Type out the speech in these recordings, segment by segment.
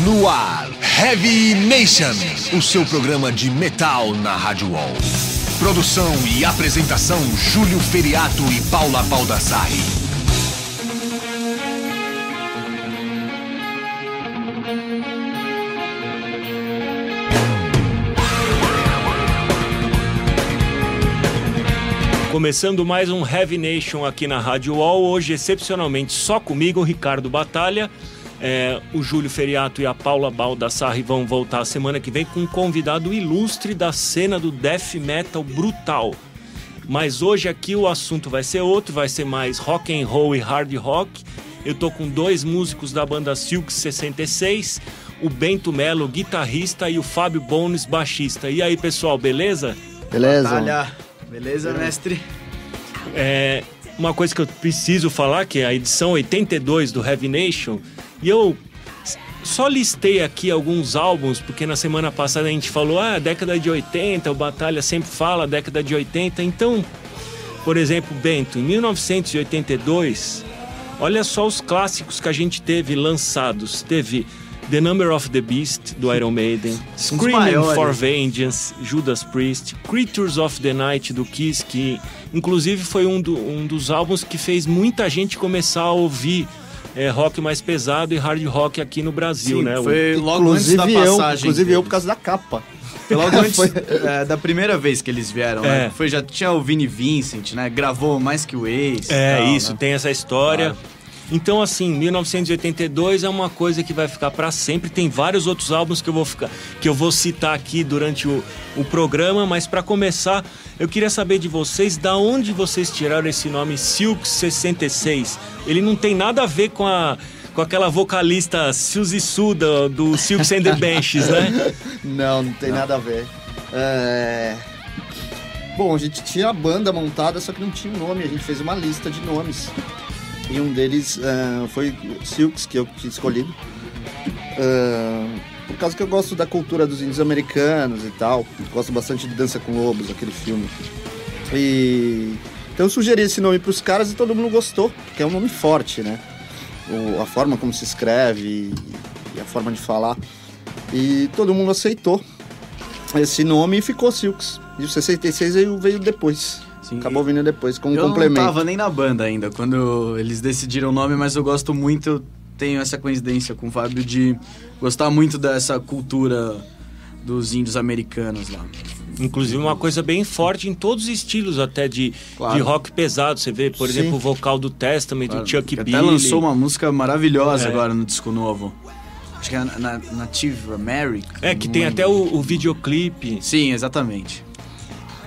No ar, Heavy Nation, o seu programa de metal na Rádio Wall. Produção e apresentação: Júlio Feriato e Paula Baldassarri. Começando mais um Heavy Nation aqui na Rádio Wall, hoje excepcionalmente só comigo, Ricardo Batalha. É, o Júlio Feriato e a Paula Baldassarri vão voltar semana que vem com um convidado ilustre da cena do death metal brutal. Mas hoje aqui o assunto vai ser outro, vai ser mais rock and roll e hard rock. Eu tô com dois músicos da banda Silk 66, o Bento Melo, guitarrista, e o Fábio Bones, baixista. E aí, pessoal, beleza? Beleza. Batalha. Beleza, mestre? É, uma coisa que eu preciso falar, que é a edição 82 do Heavy Nation, e eu só listei aqui alguns álbuns, porque na semana passada a gente falou, ah, década de 80, o Batalha sempre fala década de 80. Então, por exemplo, Bento, em 1982, olha só os clássicos que a gente teve lançados. Teve The Number of the Beast, do Iron Maiden, Screaming for Vengeance, Judas Priest, Creatures of the Night, do Kiss, que inclusive foi um, do- um dos álbuns que fez muita gente começar a ouvir é, rock mais pesado e hard rock aqui no Brasil, Sim, né? O- foi logo antes da Inclusive eu, passagem. inclusive eu por causa da capa. Foi logo antes Foi- é, da primeira vez que eles vieram, É. né? Foi, já tinha o Vini Vincent, né? Gravou mais que o Ace. É, tal, isso, né? tem essa história. Claro. Então, assim, 1982 é uma coisa que vai ficar pra sempre. Tem vários outros álbuns que eu vou ficar, que eu vou citar aqui durante o, o programa, mas pra começar, eu queria saber de vocês da onde vocês tiraram esse nome Silk 66. Ele não tem nada a ver com a com aquela vocalista Suzy Su do, do Silks and the Benches, né? Não, não tem nada a ver. É... Bom, a gente tinha a banda montada, só que não tinha um nome. A gente fez uma lista de nomes. E um deles é, foi Silks, que eu tinha escolhido. É, Por causa que eu gosto da cultura dos índios americanos e tal. Gosto bastante de Dança com Lobos, aquele filme. E... Então eu sugeri esse nome pros caras e todo mundo gostou, porque é um nome forte, né? O- a forma como se escreve e, e a forma de falar. E todo mundo aceitou esse nome e ficou Silks. E o 66 veio, veio depois. Sim, Acabou vindo depois, como eu complemento. não tava nem na banda ainda quando eles decidiram o nome, mas eu gosto muito, eu tenho essa coincidência com o Fábio de gostar muito dessa cultura dos índios americanos lá. Inclusive uma coisa bem forte em todos os estilos, até de, Claro. de rock pesado. Você vê, por Sim. exemplo, o vocal do Testament, Claro, do Chuck Billy. Até lançou uma música maravilhosa É. agora no disco novo. Acho que é na, na- Native American. É, que tem lembro. até o, o videoclipe. Sim, exatamente.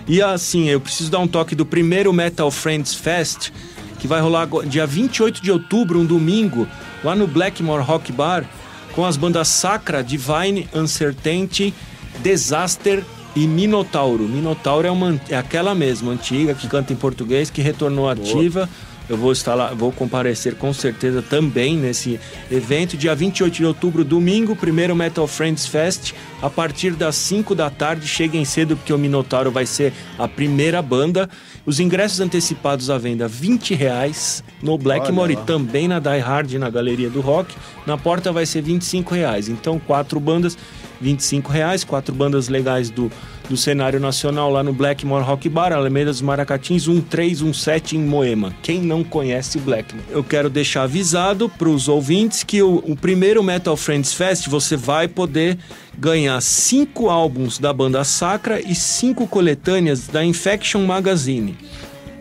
E assim, eu preciso dar um toque do primeiro Metal Friends Fest, que vai rolar dia 28 de outubro, um domingo, lá no Blackmore Rock Bar, com as bandas Sacra, Divine, Uncertainty, Disaster e Minotauro. Minotauro é, uma, é aquela mesma, antiga, que canta em português, que retornou ativa. Eu vou estar lá, vou comparecer com certeza também nesse evento. Dia 28 de outubro, domingo, primeiro Metal Friends Fest. A partir das 5 da tarde, cheguem cedo, porque o Minotauro vai ser a primeira banda. Os ingressos antecipados à venda, 20 reais no Blackmore e também na Die Hard, na Galeria do Rock. Na porta vai ser 25 reais. Então, quatro bandas, 25 reais. Quatro bandas legais do, do cenário nacional lá no Blackmore Rock Bar, Alameda dos Maracatins, 1317 em Moema. Quem não conhece Blackmore? Eu quero deixar avisado para os ouvintes que o, o primeiro Metal Friends Fest você vai poder ganhar cinco álbuns da banda Sacra e cinco coletâneas da Infection Magazine.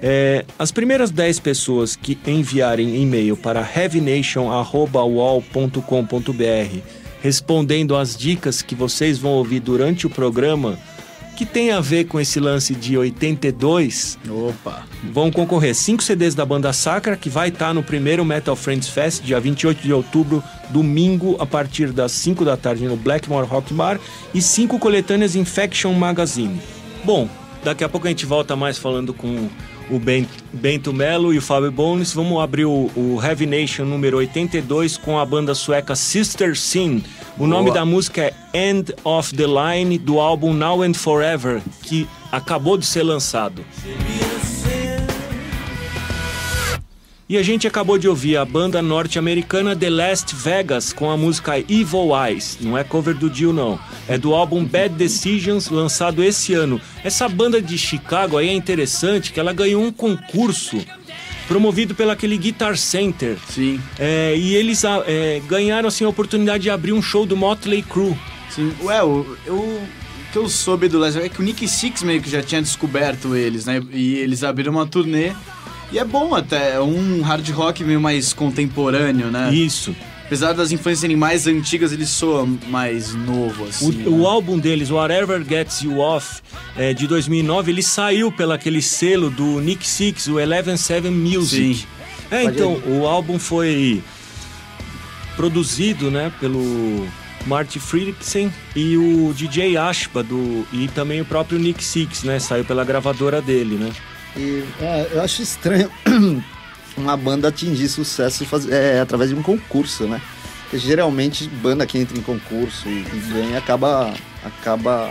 É, as primeiras 10 pessoas que enviarem e-mail para heavynation.wall.com.br respondendo às dicas que vocês vão ouvir durante o programa, que tem a ver com esse lance de 82, Opa. vão concorrer 5 CDs da banda Sacra, que vai estar no primeiro Metal Friends Fest, dia 28 de outubro, domingo, a partir das 5 da tarde, no Blackmore Rock Bar, e 5 coletâneas Infection Magazine. Bom, daqui a pouco a gente volta mais falando com o Ben- Bento Melo e o Fábio Bones. Vamos abrir o, o Heavy Nation número 82 com a banda sueca Sister Sin. O nome da música é End of the Line, do álbum Now and Forever, que acabou de ser lançado. E a gente acabou de ouvir a banda norte-americana The Last Vegas com a música Evil Eyes. Não é cover do Dio, não. É do álbum Bad Decisions, lançado esse ano. Essa banda de Chicago aí é interessante que ela ganhou um concurso promovido pelo aquele Guitar Center. Sim. É, e eles ah, é, ganharam assim, a oportunidade de abrir um show do Motley Crue. Sim. Ué, eu, eu, o que eu soube do Last Vegas é que o Nick Six meio que já tinha descoberto eles, né? E eles abriram uma turnê. E é bom até, é um hard rock meio mais contemporâneo, né? Isso. Apesar das influências serem mais antigas, ele soa mais novo, O, assim. o né? álbum deles, Whatever Gets You Off, é, de 2009, ele saiu pelo aquele selo do Nick Six, o Eleven Seven Music. Sim. É, Pode então, o álbum foi produzido, né, pelo Marty Friedrichsen e o DJ Ashba do e também o próprio Nick Six, né, saiu pela gravadora dele, né? E é, eu acho estranho uma banda atingir sucesso faz- é, através de um concurso, né? Porque geralmente banda que entra em concurso e, e ganha acaba, acaba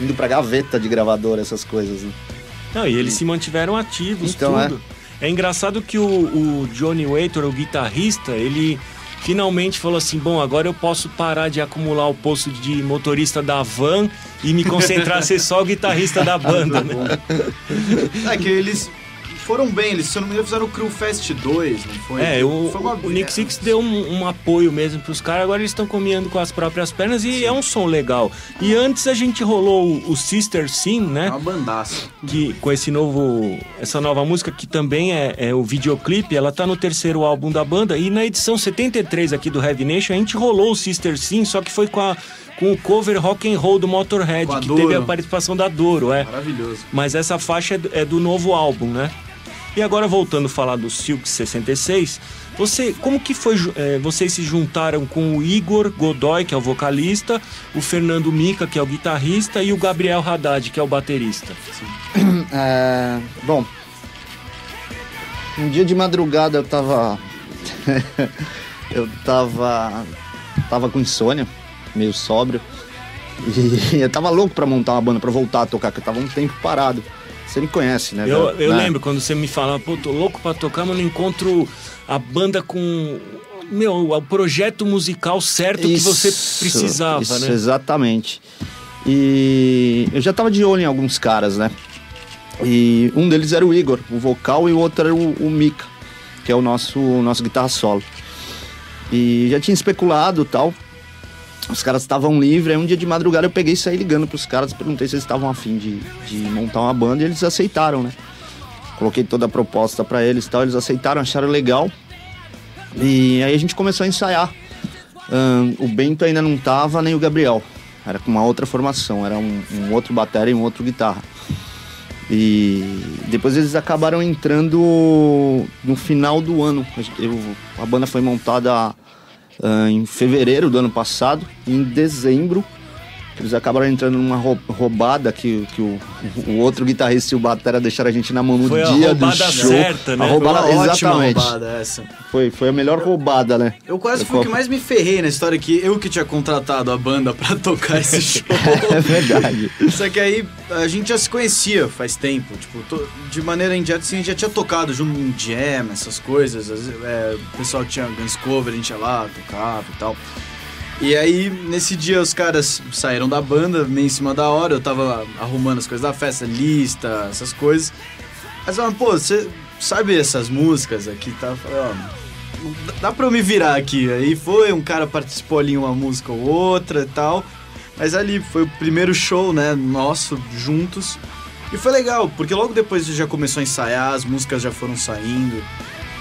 indo pra gaveta de gravadora, essas coisas. Né? Não, e eles se mantiveram ativos, Então, tudo. É. engraçado que o, o Johnny Waiter, o guitarrista, ele finalmente falou assim: bom, agora eu posso parar de acumular o posto de motorista da van e me concentrar a ser só o guitarrista da banda, né? É que eles foram bem, eles, se eu não me engano, fizeram o Crew Fest 2, não foi? É, o, foi uma- o Nick Six deu um, um apoio mesmo pros caras, agora eles estão caminhando com as próprias pernas e é um som legal. E antes a gente rolou o, o Sister Sin, né? É uma bandaça. que com esse novo essa nova música que também é, é o videoclipe, ela tá no terceiro álbum da banda e na edição 73 aqui do Heavy Nation a gente rolou o Sister Sim, só que foi com a com o cover Rock and Roll do Motorhead, que Doro. teve a participação da Doro, é. Maravilhoso. Mas essa faixa é do, é do novo álbum, né? E agora voltando a falar do Silk 66, você, como que foi, eh, vocês se juntaram com o Igor Godoy, que é o vocalista, o Fernando Mica, que é o guitarrista, e o Gabriel Haddad, que é o baterista? É, bom, um dia de madrugada eu tava. eu tava. tava com insônia, meio sóbrio. E eu tava louco pra montar uma banda, pra voltar a tocar, que eu tava um tempo parado. Você me conhece, né? Eu, eu Né? lembro quando você me falava, pô, tô louco pra tocar, mas não encontro a banda com. Meu, o projeto musical certo que você Isso, precisava, isso, né? Exatamente. E eu já tava de olho em alguns caras, né? E um deles era o Igor, o vocal, e o outro era o, o Mika, que é o nosso, o nosso guitarra solo. E já tinha especulado e tal. Os caras estavam livres, aí um dia de madrugada eu peguei e saí ligando pros caras, perguntei se eles estavam afim de, de montar uma banda e eles aceitaram, né? Coloquei toda a proposta pra eles e tal, eles aceitaram, acharam legal. E aí a gente começou a ensaiar. Ahn, o Bento ainda não tava, nem o Gabriel. Era com uma outra formação, era um, um outro batera e um outro guitarra. E depois eles acabaram entrando no final do ano. Eu- a banda foi montada ah, em fevereiro do ano passado. Em dezembro eles acabaram entrando numa rou- roubada que, que o, o outro guitarrista e o batera deixaram a gente na mão no Foi dia do roubada show. certa, né? A roubada, Foi uma ótima exatamente. roubada essa. Foi, foi a melhor roubada, né? Eu quase Eu fui o que mais me ferrei na história, que eu que tinha contratado a banda pra tocar esse show. É verdade. Só que aí a gente já se conhecia faz tempo, tipo, to- de maneira indireta, assim, a gente já tinha tocado junto em jam, essas coisas. vezes, é, o pessoal tinha Guns Cover, a gente ia lá, tocava e tal. E aí, nesse dia, os caras saíram da banda, meio em cima da hora, eu tava arrumando as coisas da festa, lista, essas coisas. Aí falaram, pô, você sabe essas músicas aqui, tá? Eu falei, ó, dá pra eu me virar aqui. Aí foi, um cara participou ali uma música ou outra e tal. Mas ali foi o primeiro show, né, nosso, juntos. E foi legal, porque logo depois já começou a ensaiar, as músicas já foram saindo.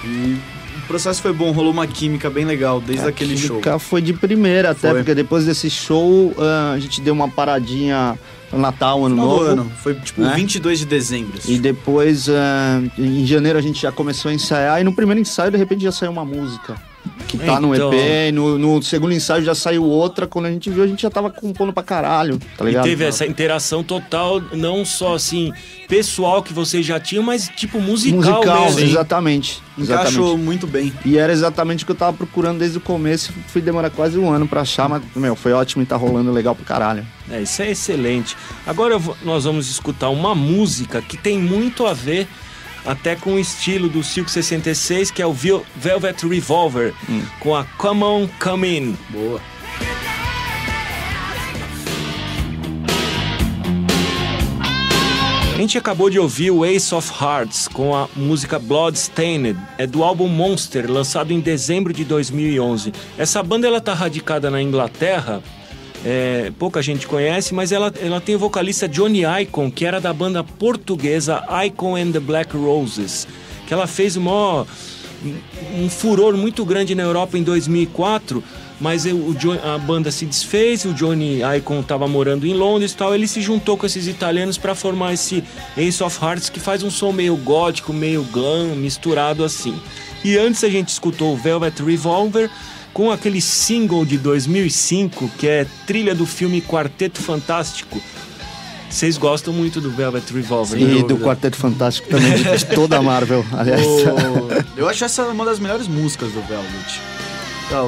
E o processo foi bom, rolou uma química bem legal desde aquele show. química foi de primeira, até Foi. porque depois desse show ah, a gente deu uma paradinha no Natal, Ano Final Novo. ano, foi tipo né? 22 de dezembro. E depois, ah, em janeiro, a gente já começou a ensaiar. E no primeiro ensaio, de repente, já saiu uma música. Que tá no Então. EP. E no, no segundo ensaio já saiu outra. Quando a gente viu, a gente já tava compondo pra caralho. Tá E ligado? teve essa interação total, não só assim, pessoal que vocês já tinham, mas tipo musical, Musical, mesmo. exatamente. Encaixou exatamente. muito bem. E era exatamente o que eu tava procurando desde o começo. Fui demorar quase um ano pra achar, mas, meu, foi ótimo e tá rolando legal pra caralho. É, isso é excelente. Agora vou- nós vamos escutar uma música que tem muito a ver até com o estilo do Silk 66, que é o Velvet Revolver, hum. com a Come On, Come In. Boa. A gente acabou de ouvir o Ace of Hearts com a música Bloodstained, é do álbum Monster, lançado em dezembro de 2011. Essa banda ela tá radicada na Inglaterra, é, pouca gente conhece, mas ela, ela tem o vocalista Johnny Icon, que era da banda portuguesa Icon and the Black Roses, que ela fez uma, um furor muito grande na Europa em 2004 mas o John, a banda se desfez, o Johnny Icon estava morando em Londres e tal, ele se juntou com esses italianos para formar esse Ace of Hearts que faz um som meio gótico, meio glam, misturado assim. E antes a gente escutou o Velvet Revolver com aquele single de 2005 que é trilha do filme Quarteto Fantástico. Vocês gostam muito do Velvet Revolver, E do Quarteto Fantástico também, de toda a Marvel, aliás. O... Eu acho essa uma das melhores músicas do Velvet.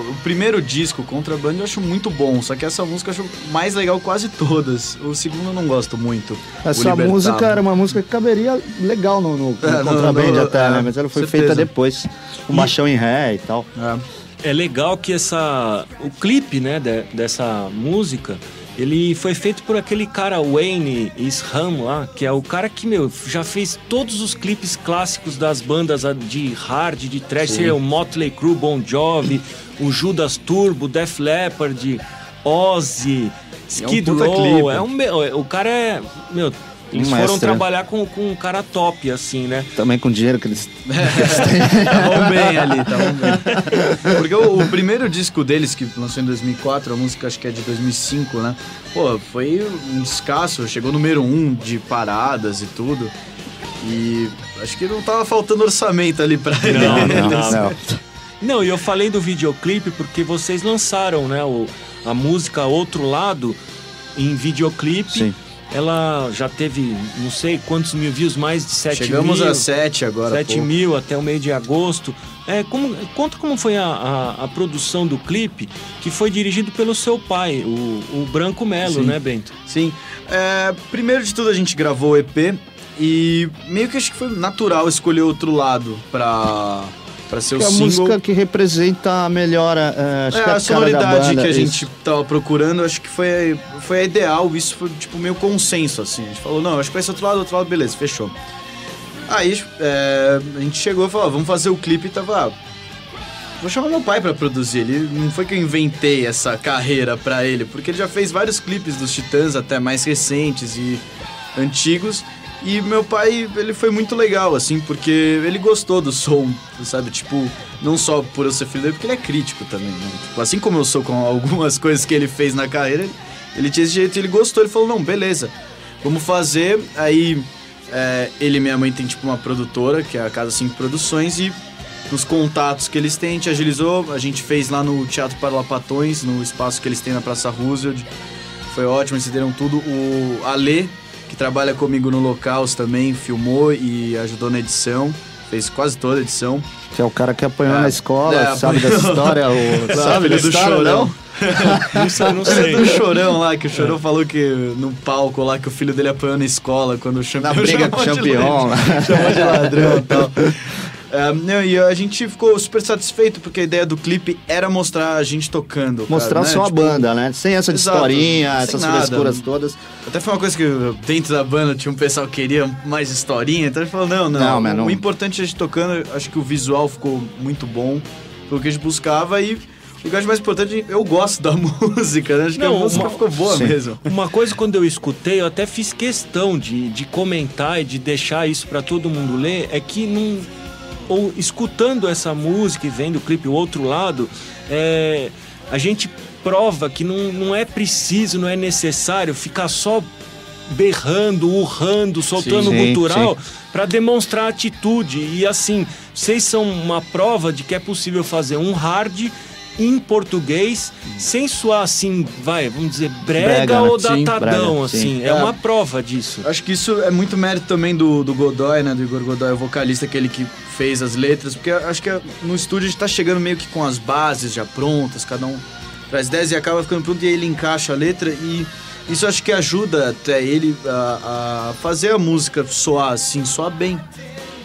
O primeiro disco, Contraband, eu acho muito bom, só que essa música eu acho mais legal quase todas. O segundo eu não gosto muito. Essa música era uma música que caberia legal no, no, no é, Contraband no, até, é, né? Mas ela foi certeza. feita depois, com machão em ré e tal. É. é legal que essa o clipe, né, de, dessa música ele foi feito por aquele cara Wayne Isham lá, que é o cara que, meu, já fez todos os clipes clássicos das bandas de hard, de thrash, o Motley Crue, Bon Jovi, o Judas Turbo, Def Leppard, Ozzy, Skid Row. É um, é um, o cara é, meu, eles foram né? trabalhar com, com um cara top, assim, né? Também com dinheiro que eles, Estavam bem ali, estavam bem. Porque o, o, primeiro disco deles, que lançou em 2004, a música acho que é de 2005, né? Pô, foi um descasso, chegou número um de paradas e tudo. E acho que não tava faltando orçamento ali pra ele. Não, não, não. não. não e eu falei do videoclipe porque vocês lançaram, né, o, a música Outro Lado em videoclipe. Sim ela já teve não sei quantos mil views, mais de 7 Chegamos mil. Chegamos a 7 agora. 7 pô. mil até o meio de agosto. É, como, conta como foi a, a, a, produção do clipe, que foi dirigido pelo seu pai, o, o Branco Melo, né, Bento? Sim. É, primeiro de tudo, a gente gravou o EP e meio que acho que foi natural escolher outro lado pra para ser o é a música que representa a melhora é, acho é, que a, a sonoridade que a gente isso. tava procurando acho que foi foi a ideal isso foi tipo meio consenso assim. A gente falou não acho que vai ser outro lado outro lado beleza fechou. Aí é, a gente chegou e falou vamos fazer o clipe e tava vou chamar meu pai para produzir ele não foi que eu inventei essa carreira para ele porque ele já fez vários clipes dos Titãs até mais recentes e antigos e meu pai, ele foi muito legal, assim, porque ele gostou do som, sabe? Tipo, não só por eu ser filho dele, porque ele é crítico também, né? Tipo, assim como eu sou com algumas coisas que ele fez na carreira, ele, ele tinha esse jeito, ele gostou, ele falou, não, beleza, vamos fazer. Aí, é, ele e minha mãe tem, tipo, uma produtora, que é a Casa 5 Produções, e nos contatos que eles têm, a gente agilizou, a gente fez lá no Teatro Lapatões, no espaço que eles têm na Praça Roosevelt. Foi ótimo, eles deram tudo. O Alê, que trabalha comigo no Locals também, filmou e ajudou na edição. Fez quase toda a edição. Que é o cara que apanhou é, na escola, é, sabe apanhou. dessa história? O, sabe do história, chorão? não sei, não sei. do chorão lá, que o chorão é. falou que no palco lá que o filho dele apanhou na escola quando o campeão. Na briga com o campeão. Chamou de ladrão e tal. É, não, e a gente ficou super satisfeito porque a ideia do clipe era mostrar a gente tocando. Mostrar cara, só né? a tipo, banda, né? Sem essa de exato, historinha, essas nada. frescuras todas. Até foi uma coisa que dentro da banda tinha um pessoal que queria mais historinha, então a gente falou: não, não. não, o, não. o importante é a gente tocando, acho que o visual ficou muito bom, foi o que a gente buscava e. O que eu acho mais importante, eu gosto da música, né? Acho não, que a música uma, ficou boa sim. mesmo. Uma coisa, quando eu escutei, eu até fiz questão de, de comentar e de deixar isso para todo mundo ler, é que não, ou escutando essa música e vendo o clipe o outro lado, é, a gente prova que não, não é preciso, não é necessário ficar só berrando, urrando, soltando sim, gutural para demonstrar atitude. E assim, vocês são uma prova de que é possível fazer um hard em português, sem soar assim, vai, vamos dizer, brega, brega ou sim, datadão, brega, assim. É, é, uma prova disso. Acho que isso é muito mérito também do, do Godoy, né? Do Igor Godoy, o vocalista, aquele que fez as letras, porque acho que no estúdio a gente tá chegando meio que com as bases já prontas, cada um traz 10 e acaba ficando pronto e aí ele encaixa a letra e isso acho que ajuda até ele a, a fazer a música soar assim, soar bem.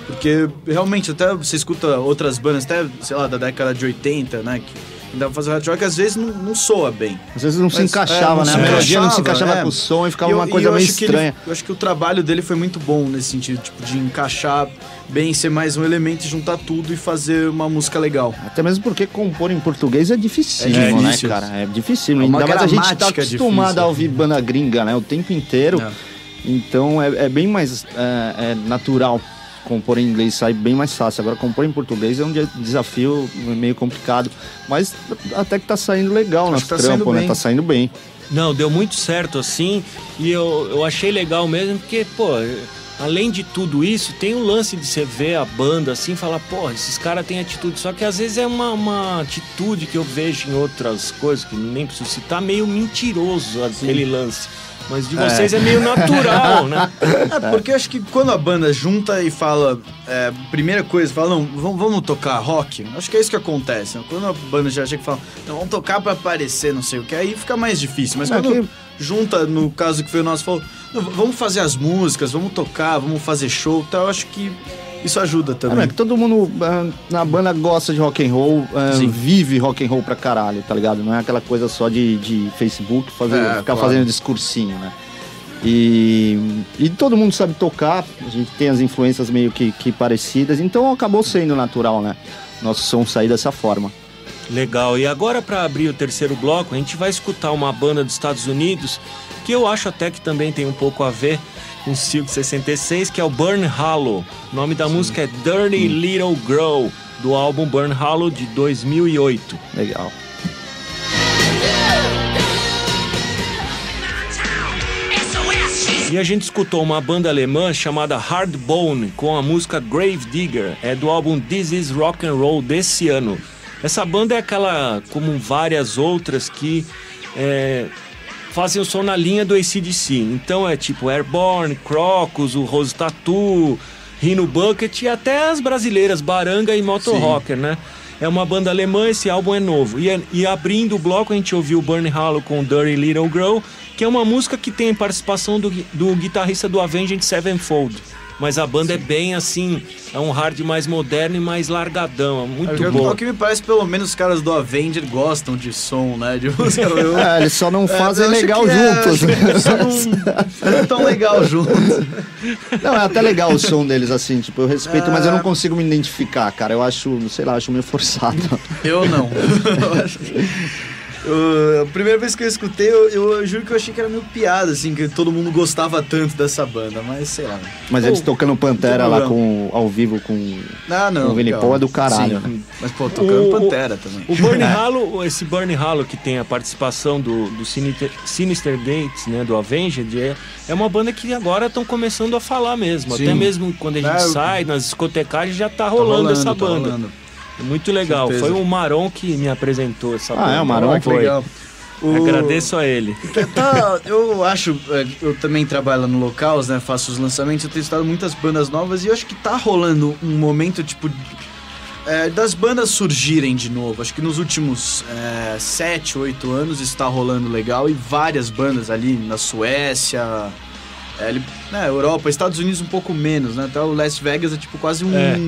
Porque realmente, até você escuta outras bandas, até, sei lá, da década de 80, né? Que ainda fazer hard rock, às vezes não, não soa bem. Às vezes não se Mas, encaixava, é, não né? se A melodia não se encaixava, é. com o som e ficava eu- uma coisa meio que ele- estranha. eu acho que o trabalho dele foi muito bom nesse sentido, tipo, de encaixar bem, ser mais um elemento, e juntar tudo e fazer uma música legal. Até mesmo porque compor em português é difícil, É né, difícil. cara? É difícil. É Ainda mais a gente tá acostumado difícil. a ouvir banda gringa, né? O tempo inteiro. É. Então é, é bem mais é, é natural compor em inglês, sai bem mais fácil. Agora compor em português é um de- desafio meio complicado. Mas até que tá saindo legal Acho nosso tá trampo, saindo né? bem. Tá saindo bem. Não, deu muito certo assim. E eu, eu achei legal mesmo, porque, pô, além de tudo isso, tem o lance de você ver a banda assim e falar, pô, esses caras têm atitude. Só que às vezes é uma, uma atitude que eu vejo em outras coisas, que nem preciso citar, meio mentiroso aquele lance. Mas de vocês é, meio natural, né? É, porque eu acho que quando a banda junta e fala, é, primeira coisa, fala, não, vamos, vamos tocar rock, acho que é isso que acontece. né? Quando a banda já chega e fala, não, vamos tocar pra aparecer, não sei o que, aí fica mais difícil. Mas É quando que- junta, no caso que foi o nosso, falou, vamos fazer as músicas, vamos tocar, vamos fazer show, então eu acho que isso ajuda É, também. né, que todo mundo ah, na banda gosta de rock and roll, ah, Sim. vive rock and roll pra caralho, tá ligado? Não é aquela coisa só de, de Facebook, fazer, É, ficar claro. fazendo discursinho, né? E, e todo mundo sabe tocar, a gente tem as influências meio que, que parecidas, então acabou sendo natural, né? Nosso som sair dessa forma. Legal. E agora, para abrir o terceiro bloco, a gente vai escutar uma banda dos Estados Unidos que eu acho até que também tem um pouco a ver com Silk 66, que é o Burn Hollow. O nome da música é Dirty Little Girl, do álbum Burn Hollow de 2008. Legal. E a gente escutou uma banda alemã chamada Hardbone com a música Grave Digger, é do álbum This Is Rock and Roll desse ano. Essa banda é aquela, como várias outras, que é, fazem o som na linha do ACDC. Então é tipo Airborne, Crocus, o Rose Tattoo, Rhino Bucket e até as brasileiras Baranga e Motor Sim. Rocker, né? É uma banda alemã, esse álbum é novo. E, e abrindo o bloco, a gente ouviu Burn Hollow com Dirty Little Girl, que é uma música que tem participação do, do guitarrista do Avenged Sevenfold. Mas a banda é bem assim, é um hard mais moderno e mais largadão, é muito É, bom. O que me parece, pelo menos os caras do Avenger gostam de som, né? De música. Eu, É, eles só não É, fazem acho legal que é, juntos. só não, não é tão legal juntos. Não, é até legal o som deles, assim, tipo, eu respeito, mas É. eu não consigo me identificar, cara. Eu acho, sei lá, acho meio forçado. Eu não. Eu acho- eu- a primeira vez que eu escutei, eu, eu juro que eu achei que era meio piada, assim, que todo mundo gostava tanto dessa banda, mas sei lá. Mas eles tocando Pantera lá com, ao vivo com. Ah, não. O Vini. Paul é do caralho, Sim, né? Mas, pô, tocando O- Pantera também. O Burn Hollow, esse Burn Hollow que tem a participação do, do Sinister, Sinister Gates, né, do Avenged, é, é uma banda que agora estão começando a falar mesmo. Sim. Até mesmo quando a gente É, eu- sai nas discotecagens já tá Tá rolando, essa tá banda. rolando. É muito legal. Certeza. Foi o Maron que me apresentou essa banda. Ah, é, o Maron que foi. legal. O- Agradeço a ele. Tá, eu acho, é, eu também trabalho no locais, né? Faço os lançamentos, eu tenho estudado muitas bandas novas e eu acho que tá rolando um momento, tipo, de- é, das bandas surgirem de novo. Acho que nos últimos é, sete, oito anos está rolando legal e várias bandas ali na Suécia, é, ali, né, Europa, Estados Unidos um pouco menos, né? Até o Las Vegas é tipo quase um, É.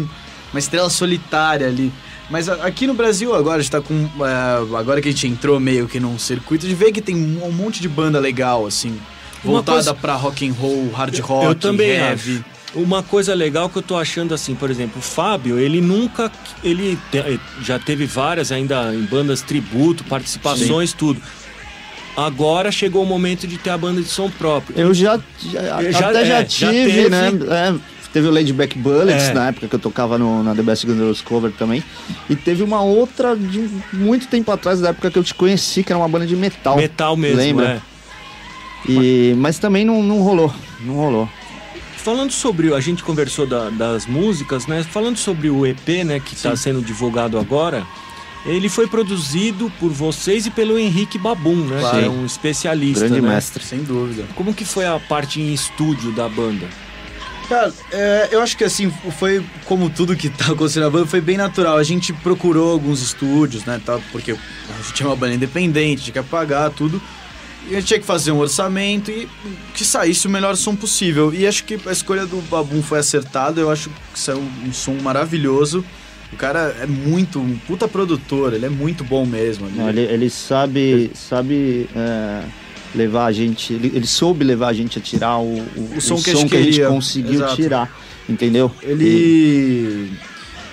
uma estrela solitária ali. Mas aqui no Brasil agora a gente tá com. é, agora que a gente entrou meio que num circuito, de ver que tem um monte de banda legal, assim. Voltada coisa- pra rock and roll, hard rock, eu também heavy. acho. Uma coisa legal que eu tô achando assim, por exemplo, o Fábio, ele nunca. Ele te- já teve várias ainda em bandas tributo, participações, tudo. Agora chegou o momento de ter a banda de som próprio. Eu já, já- Eu já- até já é, já tive, teve. né? É, teve o Ladyback Bullets É. na época que eu tocava no, na The Best Roses Cover também. E teve uma outra de muito tempo atrás, da época que eu te conheci, que era uma banda de metal. Metal mesmo, Lembra? é. E, mas também não, não rolou. Não rolou. Falando sobre, a gente conversou da- das músicas, né? Falando sobre o EP, né, que está sendo divulgado agora, ele foi produzido por vocês e pelo Henrique Babum, né? Claro. Que é um especialista, Grande né? mestre. Sem dúvida. Como que foi a parte em estúdio da banda? Cara, é, eu acho que assim, foi como tudo que tá acontecendo na banda, foi bem natural. A gente procurou alguns estúdios, né, tal, porque a gente é uma banda independente, a gente quer pagar tudo. E a gente tinha que fazer um orçamento e que saísse o melhor som possível. E acho que a escolha do Babum foi acertada. Eu acho que saiu um som maravilhoso. O cara é muito, um puta produtor, ele é muito bom mesmo. Não, ele, ele sabe, sabe é, levar a gente, ele, ele, soube levar a gente a tirar o, o, o som, o que, som a que, a gente conseguiu Exato. tirar, entendeu? Ele.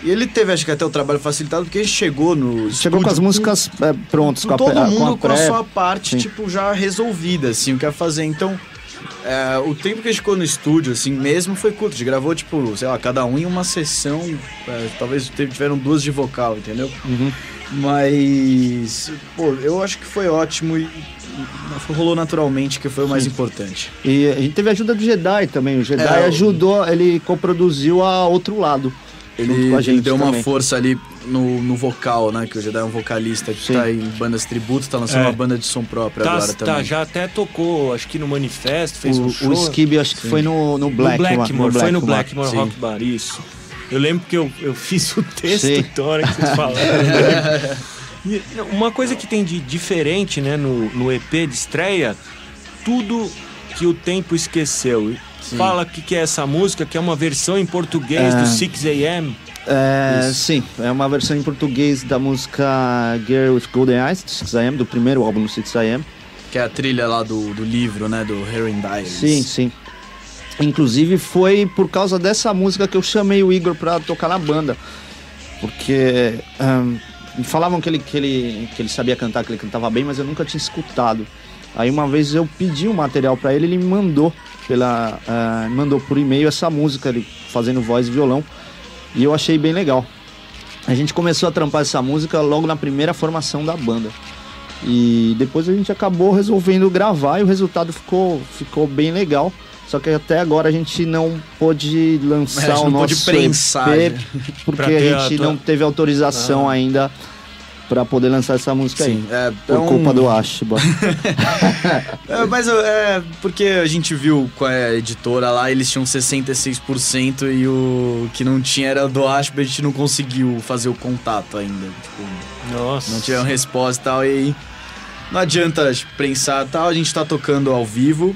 E... ele teve, acho que até o trabalho facilitado, porque ele chegou no. Chegou com as músicas é, prontas, com, com, todo a, mundo com a, com a sua parte, Sim. tipo, já resolvida, assim, o que ia fazer. Então, é, o tempo que a gente ficou no estúdio, assim, mesmo foi curto. A gente gravou, tipo, sei lá, cada um em uma sessão. é, talvez tiveram duas de vocal, entendeu? Uhum. Mas, pô, eu acho que foi ótimo e rolou naturalmente, que foi o mais importante. E a gente teve a ajuda do Jedi também. O Jedi É, ajudou, ele coproduziu a outro lado. junto Ele, com a ele deu uma também. força ali no, no vocal, né? Que o Jedi é um vocalista que Sim. tá em bandas tributo, tá lançando É. uma banda de som própria Tá, agora tá, também. já até tocou, acho que no Manifesto, fez O, um show. o Skib, acho que foi no, no No Black. Blackmore, foi no Blackmore sim. Rock Bar, isso. Eu lembro que eu, eu fiz o texto Sim. na hora que vocês falaram. E Uma coisa que tem de diferente né, no, no EP de estreia, tudo que o tempo esqueceu. Fala o que, que é essa música, que é uma versão em português do 6am. É, Isso. sim, é uma versão em português da música Girl with Golden Eyes, do 6am, do primeiro álbum do 6am. Que é a trilha lá do, do livro, né? Do Heroin Diaries. Sim, sim. Inclusive foi por causa dessa música que eu chamei o Igor pra tocar na banda. Porque me falavam que ele, que, ele, que ele sabia cantar, que ele cantava bem, mas eu nunca tinha escutado. Aí uma vez eu pedi um material pra ele, ele me mandou pela ah, mandou por e-mail essa música, ele fazendo voz e violão, e eu achei bem legal. A gente começou a trampar essa música logo na primeira formação da banda. E depois a gente acabou resolvendo gravar e o resultado ficou, ficou bem legal. Só que até agora a gente não pôde lançar É, a gente o não pôde nosso prensar, EP né? porque a a gente tua- não teve autorização ainda para poder lançar essa música Sim, aí. é, Por é um- culpa do Ashba. É, mas é porque a gente viu com a editora lá, eles tinham 66% e o que não tinha era do Ashby, a gente não conseguiu fazer o contato ainda. Tipo, Nossa. não tiveram resposta e tal, e aí não adianta prensar e tal, a gente tá tocando ao vivo.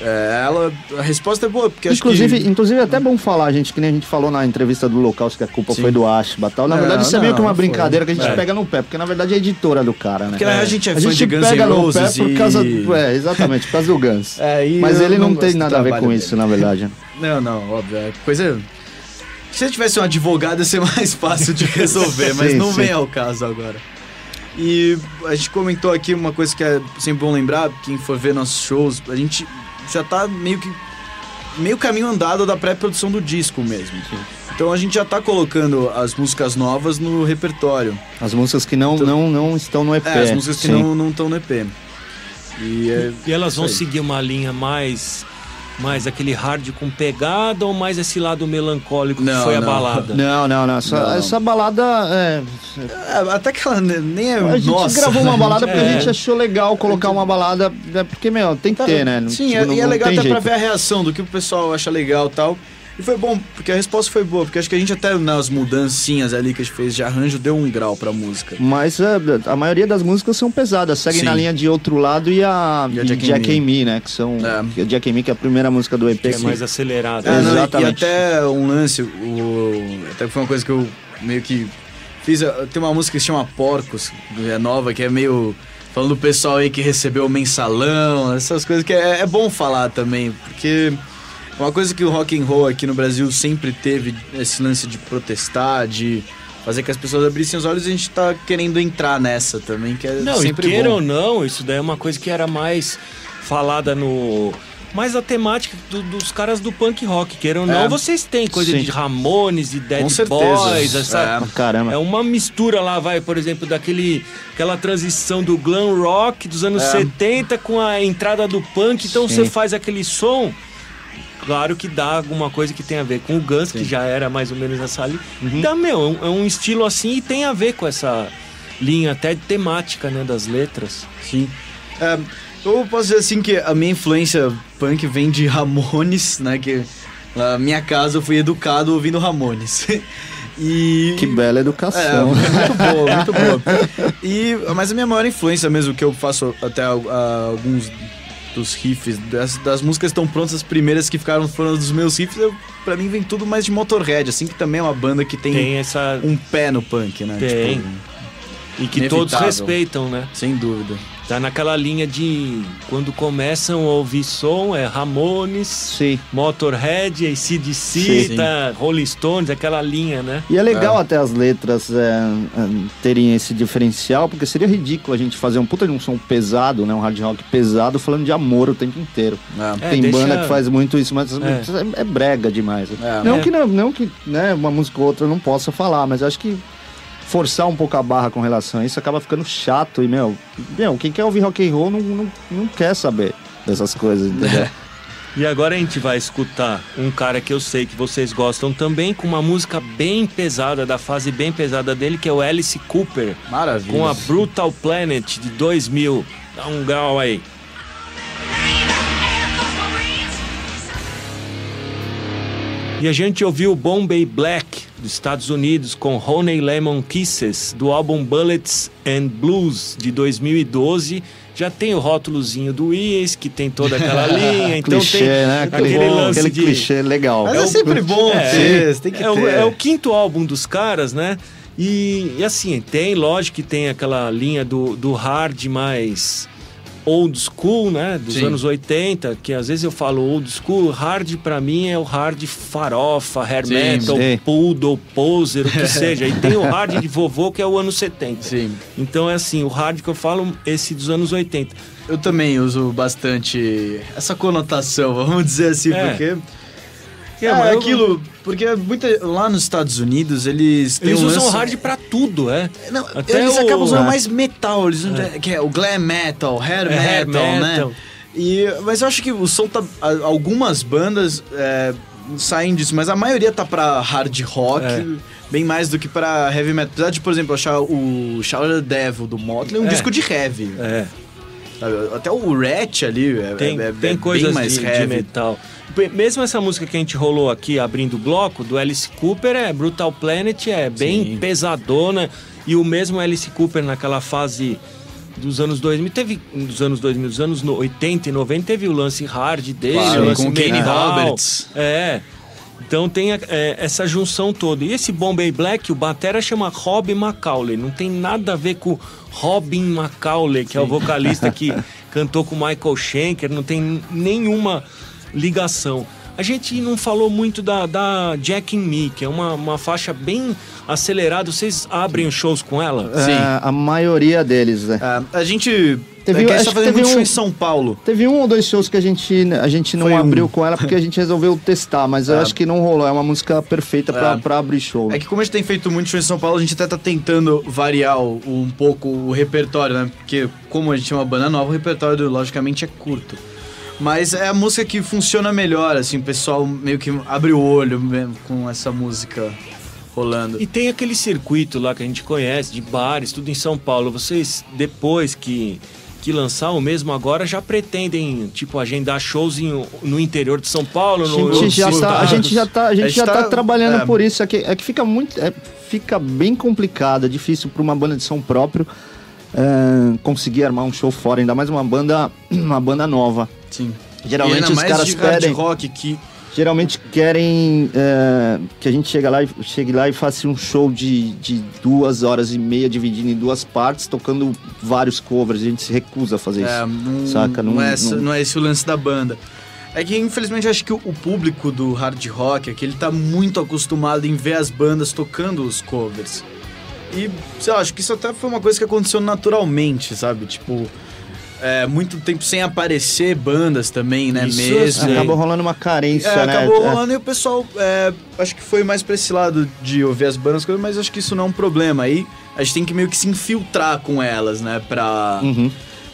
É, ela, a resposta é boa, porque inclusive, acho que... inclusive é até bom falar, gente, que nem a gente falou na entrevista do local, que a culpa Sim. foi do Ashba tal. Na Não, verdade, isso é meio que uma não, foi. brincadeira que a gente É. pega no pé, porque na verdade é a editora do cara, né? Porque real a gente é a fã gente de Guns pega N' no pé Roses por e... causa do, É, exatamente, por causa do Guns. É, e Mas ele não, gosto tem nada a ver com dele. isso, na verdade. Não, não, óbvio. É coisa. Se eu tivesse um advogado, ia ser mais fácil de resolver, mas Sim, não sim. vem ao caso agora. E a gente comentou aqui uma coisa que é sempre bom lembrar, quem for ver nossos shows, a gente já tá meio que. meio caminho andado da pré-produção do disco mesmo. Então a gente já tá colocando as músicas novas no repertório. As músicas que não, não, não estão no EP. É, as músicas que sim. não não estão no EP. E, é, E elas vão seguir uma linha mais. Mais aquele hard com pegada ou mais esse lado melancólico que Não, foi a não. balada? Não, não, não. Essa, Não. essa balada. É, é, até que ela ne- nem é a gente nossa. gravou uma balada porque É. a gente achou legal colocar uma balada. é, Porque, meu, tem que ter, né? Sim, Tipo, é- não- e é legal até pra jeito. ver a reação do que o pessoal acha legal e tal. E foi bom, porque a resposta foi boa, porque acho que a gente até nas mudancinhas ali que a gente fez de arranjo deu um grau pra música. Mas é, a maioria das músicas são pesadas, seguem Sim. na linha de outro lado e a, E a e Jack and Jack, Me. Me, né? Que são. É. Jack and Me, que é a primeira música do EP. Que é mais acelerado. É, não, e- Exatamente. E até um lance, o, até foi uma coisa que eu meio que fiz. Tem uma música que se chama Porcos, é nova, que é meio. Falando do pessoal aí que recebeu o mensalão, essas coisas que é, é bom falar também, porque uma coisa que o rock and roll aqui no Brasil sempre teve esse lance de protestar, de fazer que as pessoas abrissem os olhos e a gente tá querendo entrar nessa também, que é Não, e sempre queira bom. ou não, isso daí é uma coisa que era mais falada no. Mais a temática do- dos caras do punk rock. Queiram ou não, É. vocês têm coisa Sim. de Ramones, de Dead. Boys, essa, É. Caramba. É uma mistura lá, vai, por exemplo, daquele aquela transição do glam rock dos anos É. 70 com a entrada do punk. Então Sim. você faz aquele som. Claro que dá alguma coisa que tem a ver com o Guns, que já era mais ou menos essa linha. Então, meu, é um, é um estilo assim e tem a ver com essa linha até temática, né, das letras. Sim. É, eu posso dizer assim que a minha influência punk vem de Ramones, né? Que na minha casa eu fui educado ouvindo Ramones. E, Que bela É, educação. muito boa, muito boa. E, mas a minha maior influência mesmo, que eu faço até ah, alguns dos riffs, das, das músicas estão prontas, as primeiras que ficaram foram dos meus riffs, eu, pra mim vem tudo mais de Motorhead, assim, que também é uma banda que tem, Tem essa. um pé no punk, né? Tem. Tipo, E que todos inevitável. respeitam, né? sem dúvida. Tá naquela linha de quando começam a ouvir som, é Ramones, Sim. Motorhead, ACDC, Sim. tá, Rolling Stones, aquela linha, né? E é legal É. até as letras é, é, terem esse diferencial, porque seria ridículo a gente fazer um puta de um som pesado, né? Um hard rock pesado, falando de amor o tempo inteiro. É. É, Tem deixa- banda que faz muito isso, mas É. é, é brega demais. É. Não É. que, não, não que né, uma música ou outra não possa falar, mas acho que forçar um pouco a barra com relação a isso acaba ficando chato. E, meu, meu quem quer ouvir rock and roll não, não, não quer saber dessas coisas, entendeu? E agora a gente vai escutar um cara que eu sei que vocês gostam também, com uma música bem pesada, da fase bem pesada dele, que é o Alice Cooper, Maravilha. com a Brutal Planet de 2000. Dá um grau aí. E a gente ouviu Bombay Black dos Estados Unidos com Honey Lemon Kisses do álbum Bullets and Blues de 2012. Já tem o rótulozinho do Is, que tem toda aquela linha. Então clichê, tem né? Aquele, aquele lance aquele de- clichê legal. Mas É é, o- sempre bom É, ter, tem que é, o, ter. é o quinto álbum dos caras, né? E, e assim, tem, lógico que tem aquela linha do, do hard mais old school, né? Dos Sim. anos 80, que às vezes eu falo old school, hard pra mim é o hard farofa, hair Sim, metal, sim. poodle, poser, o que seja. E tem o hard de vovô, que é o ano 70. Sim. Então é assim, o hard que eu falo, esse dos anos 80. Eu também uso bastante essa conotação, vamos dizer assim, É. porque. É, É, aquilo. Porque muita, lá nos Estados Unidos eles têm Eles um usam lance- hard pra tudo, é. Não, Até eles o- acabam usando É. mais metal, eles usam, que é o glam metal, hair, É, hair metal, metal. né? E, mas eu acho que o som tá. Algumas bandas é, saem disso, mas a maioria tá pra hard rock. É. Bem mais do que pra heavy metal. Apesar de, por exemplo, achar o the Devil do Motley um É. disco de heavy. É. Até o Rat ali é, Tem, é, é tem bem coisas mais de, de heavy. metal. Pe- Mesmo essa música que a gente rolou aqui abrindo o bloco, do Alice Cooper, é Brutal Planet, é bem Sim. pesadona. E o mesmo Alice Cooper naquela fase dos anos 2000, teve dos anos 2000, dos anos no- 80 e 90, teve o lance hard dele, Claro, o lance com o Kenny metal. Roberts. É. Então tem a- é, essa junção toda. E esse Bombay Black, o batera chama Rob McCauley. Não tem nada a ver com Robin McCauley, que é o vocalista que cantou com Michael Schenker. Não tem nenhuma ligação. A gente não falou muito da, da Jack and Me, que é uma, uma faixa bem acelerada. Vocês abrem os shows com ela? Sim. É, a maioria deles, né? Ah, a gente. Teve- é que a acho gente tá fazendo muito show um- em São Paulo. Teve um ou dois shows que a gente, a gente não Foi um. abriu com ela porque a gente resolveu testar, mas eu É. acho que não rolou. É uma música perfeita pra, É. pra abrir show. É que como a gente tem feito muito show em São Paulo, a gente até tá tentando variar o- um pouco o repertório, né? Porque como a gente é uma banda nova, o repertório logicamente é curto. Mas é a música que funciona melhor, assim, o pessoal meio que abre o olho mesmo com essa música rolando. E tem aquele circuito lá que a gente conhece, de bares, tudo em São Paulo. Vocês, depois que, que lançar o mesmo agora, já pretendem, tipo, agendar shows em- no interior de São Paulo? A no, gente, já nos tá, a gente já tá, a gente A gente já tá, tá- trabalhando é. por isso. É que, é que fica muito. é, fica bem complicado, é difícil pra uma banda de som próprio é, conseguir armar um show fora, ainda mais uma banda, uma banda nova. Sim. Geralmente os caras pedem. rock que Geralmente querem é, que a gente chega lá e, chegue lá e faça um show de, de duas horas e meia, dividido em duas partes, tocando vários covers. A gente se recusa a fazer É, isso. não, Saca? Não, Não- é, esse- não- não é esse o lance da banda. É que, infelizmente, eu acho que o, o público do hard rock é que ele tá muito acostumado em ver as bandas tocando os covers. E, sei lá, acho que isso até foi uma coisa que aconteceu naturalmente, sabe? Tipo, é, muito tempo sem aparecer bandas também, né? Isso mesmo. Sim. Acabou rolando uma carência, É, né? acabou É. rolando e o pessoal, é, acho que foi mais pra esse lado de ouvir as bandas, mas acho que isso não é um problema. Aí a gente tem que meio que se infiltrar com elas, né? Pra, Uhum.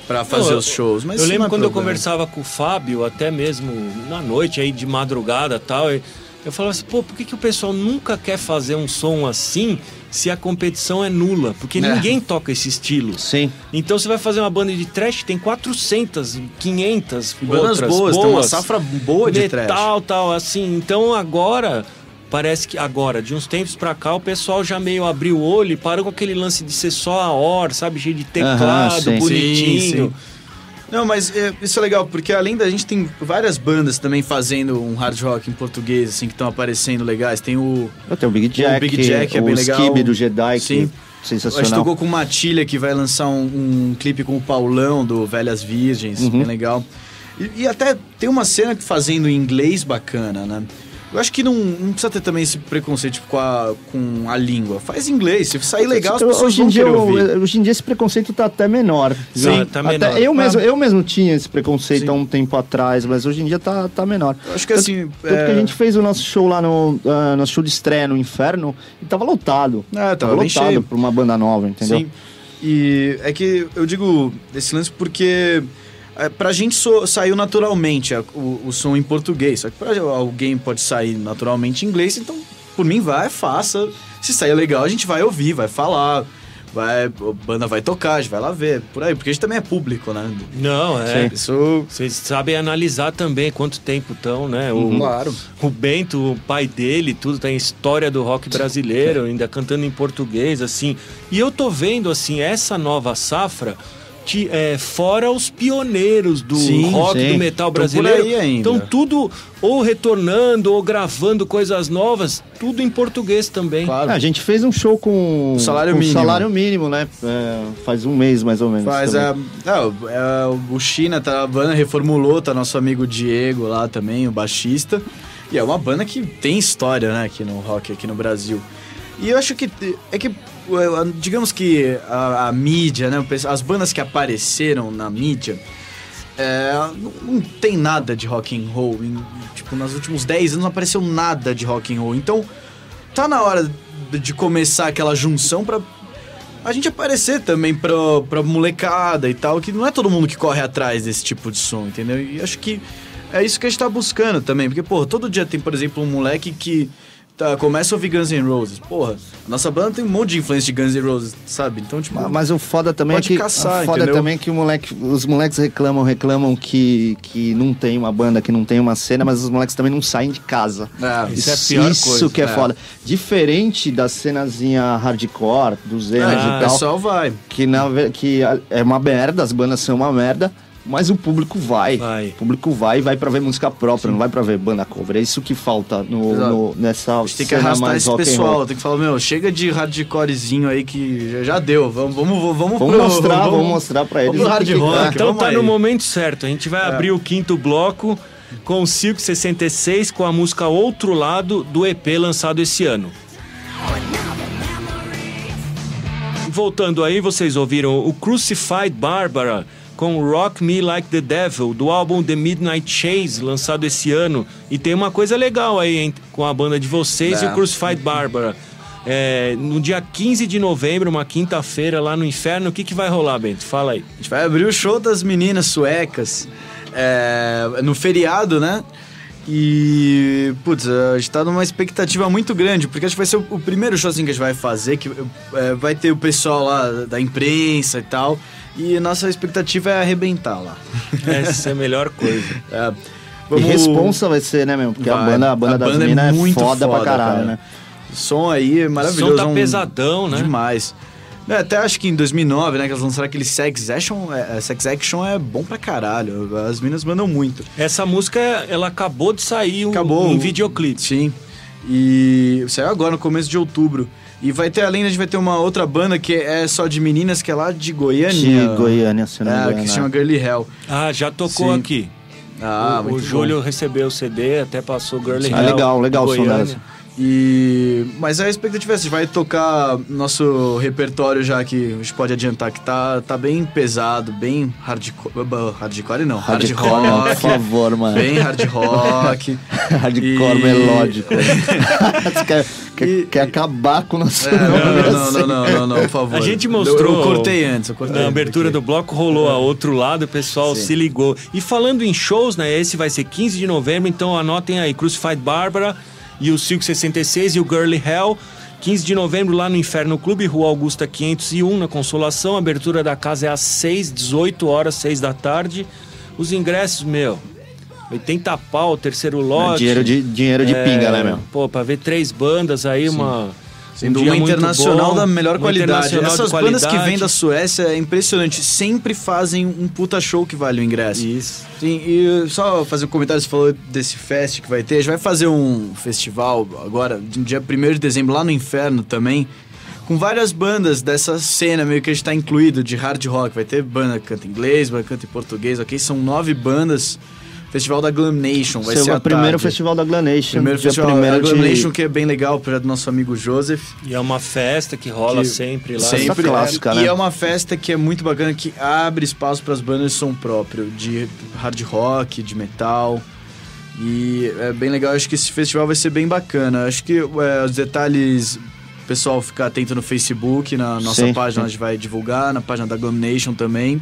pra fazer Não, os shows. Mas eu lembro é quando eu problema. conversava com o Fábio, até mesmo na noite, aí de madrugada e tal, e eu falava assim, pô, por que, que o pessoal nunca quer fazer um som assim se a competição é nula? Porque É. ninguém toca esse estilo. Sim. Então você vai fazer uma banda de trash, tem 400, 500 Bandas outras boas, tem uma safra boa de trash. metal, tal, assim. Então agora parece que agora, de uns tempos pra cá, o pessoal já meio abriu o olho e parou com aquele lance de ser só a OR, sabe? Cheio de teclado, sim. bonitinho. Sim, sim. Não, mas é, isso é legal, porque além da gente tem várias bandas também fazendo um hard rock em português, assim, que estão aparecendo legais. Tem o. Tem o Big Jack, Big Jack é bem legal. Skib do Jedi, Sim. que A gente sensacional. tocou com Matilha, que vai lançar um, um clipe com o Paulão do Velhas Virgens, Uhum. bem legal. E, e até tem uma cena fazendo em inglês bacana, né? Eu acho que não, não precisa ter também esse preconceito tipo, com, a, com a língua. Faz inglês, se sair legal, as pessoas hoje em dia, eu- ouvir. hoje em dia esse preconceito tá até menor. Sim, tá até menor. Eu mesmo, Ah. eu mesmo tinha esse preconceito Sim. há um tempo atrás, mas hoje em dia tá, tá menor. Eu acho que assim. Tanto é- que a gente fez o nosso show lá no ah, nosso show de estreia no Inferno e tava lotado. Ah, tava bem lotado cheio. pra uma banda nova, entendeu? Sim. E é que eu digo esse lance porque é, pra gente so- saiu naturalmente a- o, o som em português. Só que pra alguém pode sair naturalmente em inglês, então por mim vai, faça. Se sair legal, a gente vai ouvir, vai falar. Vai, a banda vai tocar, a gente vai lá ver, por aí, porque a gente também é público, né? Não, é. Isso, Vocês sabem analisar também quanto tempo estão, né? O, claro. o Bento, o pai dele, tudo tá em história do rock brasileiro, ainda cantando em português, assim. E eu tô vendo, assim, essa nova safra, que, é, fora os pioneiros do Sim, rock, sim. do metal brasileiro. aí ainda. Então, tudo ou retornando ou gravando coisas novas, tudo em português também. Claro. Ah, a gente fez um show com, O salário com mínimo. salário mínimo, né? É, faz um mês mais ou menos. Faz a. É, o- é, o China, tá, a banda reformulou, tá nosso amigo Diego lá também, o baixista. E é uma banda que tem história, né, aqui no rock, aqui no Brasil. E eu acho que. É que. uh, Digamos que a, a mídia, né? As bandas que apareceram na mídia. é, não, não tem nada de rock and roll. Em, tipo, nos últimos 10 anos não apareceu nada de rock and roll. Então, tá na hora de, começar aquela junção pra a gente aparecer também pra, pra molecada e tal, que não é todo mundo que corre atrás desse tipo de som, entendeu? E acho que é isso que a gente tá buscando também, porque, pô, todo dia tem, por exemplo, um moleque que tá, começa a ouvir Guns N' Roses. Porra, nossa banda tem um monte de influência de Guns N' Roses, sabe? Então, tipo, Ma- Mas o foda também Pode é que caçar, o foda entendeu? também é que moleque, os moleques reclamam, reclamam que, que não tem uma banda, que não tem uma cena, mas os moleques também não saem de casa. é, Isso é a pior isso coisa, que é, é. foda. Diferente da cenazinha hardcore, dos emos é, e o tal, pessoal vai. que, na, que é uma merda, as bandas são uma merda, mas o público vai. Vai. O público vai e vai pra ver música própria, não vai pra ver banda cover. É isso que falta no, no- nessa A gente tem que arrastar mais esse pessoal, tem que falar, meu, chega de hardcorezinho aí que já, já deu. Vamos, vamos, vamos, Vamos pro- mostrar, vamos mostrar pra eles. Vamos hard que que- rock. Ah, Então vamos tá aí. no momento certo. A gente vai É. abrir o quinto bloco com o Silk 66 com a música Outro Lado do EP lançado esse ano. Voltando aí, vocês ouviram o Crucified Barbara com Rock Me Like the Devil do álbum The Midnight Chase lançado esse ano. E tem uma coisa legal aí hein, com a banda de vocês e É. o Crucified Barbara. É, no dia 15 de novembro, uma quinta-feira lá no Inferno, o que, que vai rolar, Bento? Fala aí. A gente vai abrir o show das meninas suecas é, no feriado, né? E, putz, a gente tá numa expectativa muito grande, porque acho que vai ser o, o primeiro show assim, que a gente vai fazer, que é, vai ter o pessoal lá da imprensa e tal, e nossa expectativa é arrebentar lá. Essa é a melhor coisa. É, E responsa vai ser, né, mesmo? Porque a Vai. banda, a banda A das banda é meninas é, muito foda, pra foda, caralho, cara. né? O som aí é maravilhoso. O som tá é um- pesadão, né? Demais. É, até acho que em 2009, né, que elas lançaram aquele Sex Action, é, é, Sex Action é bom pra caralho. As minas mandam muito. Essa música, ela acabou de sair um- Acabou. em videoclipe. Sim. E saiu agora, no começo de outubro. E vai ter, além, a gente vai ter uma outra banda que é só de meninas, que é lá de Goiânia. De Goiânia, se não É, engano. que se chama Girly Hell. Ah, já tocou Sim. aqui. Ah, o, o Júlio bom. recebeu o CD, até passou Girly Ah, Hell. legal, legal o som Goiânia. E... Mas a expectativa é essa, a gente vai tocar nosso repertório já que a gente pode adiantar que tá, tá bem pesado, bem hardcore. Hardcore não, hard Hardcore, não, por rock. favor, mano. Bem hard rock. Hardcore E- melódico. Quer, quer, E- quer acabar com o nosso É, não, nome, não, não, assim. não, não, não, não, por favor. A gente mostrou- Eu, cortei antes, eu cortei Na abertura aqui. do bloco rolou a outro lado, o pessoal Sim. se ligou. E falando em shows, né? Esse vai ser 15 de novembro, então anotem aí: Crucified Barbara e o Silk 66 e o Girly Hell. 15 de novembro lá no Inferno Clube, Rua Augusta 501, na Consolação. A abertura da casa é às 6, 18 horas, 6 da tarde. Os ingressos, meu. 80 pau, terceiro lote. Dinheiro de, dinheiro de É, pinga, né, meu? Pô, pra ver três bandas aí, uma. Sendo um uma muito internacional bom, da melhor qualidade. Essas bandas que vêm da Suécia é impressionante. Sempre fazem um puta show que vale o ingresso. Isso. Sim, e só fazer um comentário, você falou desse fest que vai ter. A gente vai fazer um festival agora, no dia 1 de dezembro, lá no Inferno também, com várias bandas dessa cena meio que a gente tá incluído de hard rock. Vai ter banda que canta em inglês, banda que canta em português, ok? São nove bandas. Festival da Glam Nation, vai Esse ser o primeiro tarde. festival da Glanation. Primeiro dia festival primeiro da Glam de- Nation, que é bem legal, do nosso amigo Joseph. E é uma festa que rola Que- sempre lá. Sempre. clássica, e né? é uma festa que é muito bacana, que abre espaço para as bandas de som próprio, de hard rock, de metal. E é bem legal, acho que esse festival vai ser bem bacana. Acho que é, os detalhes, o pessoal ficar atento no Facebook, na nossa Sim, página sim. a gente vai divulgar, na página da Glam Nation também.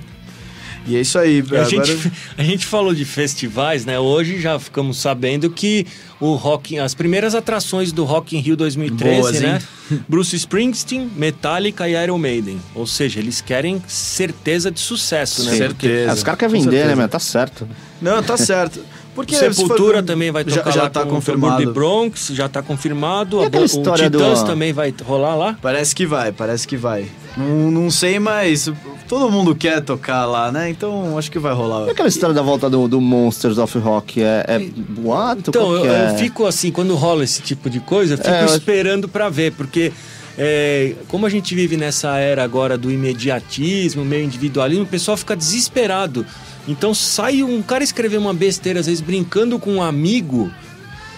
E é isso aí. E a, agora... gente, a gente falou de festivais, né? Hoje já ficamos sabendo que o Rock, as primeiras atrações do Rock in Rio 2013, Boas, hein? né? Bruce Springsteen, Metallica e Iron Maiden. Ou seja, eles querem certeza de sucesso, né? Porque Certeza. Os caras querem vender, né, meu? Tá certo. Não, tá certo. Porque Sepultura se for- também vai já, tocar já lá tá com confirmado. o Bronx, já tá confirmado. E A aquela ban- o história do- Titãs também vai rolar lá. Parece que vai, parece que vai. Não, não sei, mas todo mundo quer tocar lá, né? Então acho que vai rolar. E aquela história da volta do, do Monsters of Rock? É, é boato? Então, eu, que é? eu fico assim, quando rola esse tipo de coisa, eu fico É, eu- esperando pra ver, porque é, como a gente vive nessa era agora do imediatismo, meio individualismo, o pessoal fica desesperado. Então sai um cara escrever uma besteira, às vezes brincando com um amigo,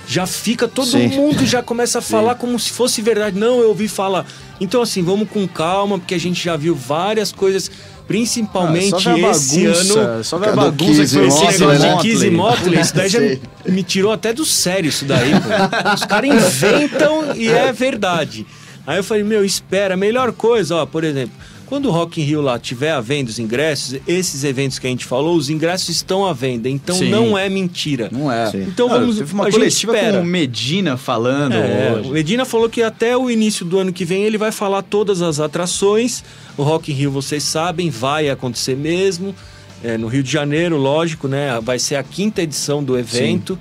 já fica todo Sim. mundo já começa a falar como se fosse verdade. Não, eu ouvi falar. Então assim, vamos com calma, porque a gente já viu várias coisas, principalmente Ah, só esse bagunça, ano. Só ver a bagunça Kiss que foi Esse Motley, negócio né? de Kiss e Motley, isso daí já me tirou até do sério isso daí, pô. Os caras inventam e é verdade. Aí eu falei, meu, espera, a melhor coisa, ó, por exemplo, quando o Rock in Rio lá tiver à venda os ingressos, esses eventos que a gente falou, os ingressos estão à venda, então Sim. não é mentira. Não é. Sim. Então Ah, vamos- Teve uma a gente coletiva espera. com o Medina falando É, hoje. o Medina falou que até o início do ano que vem ele vai falar todas as atrações. O Rock in Rio, vocês sabem, vai acontecer mesmo. É, no Rio de Janeiro, lógico, né? Vai ser a quinta edição do evento.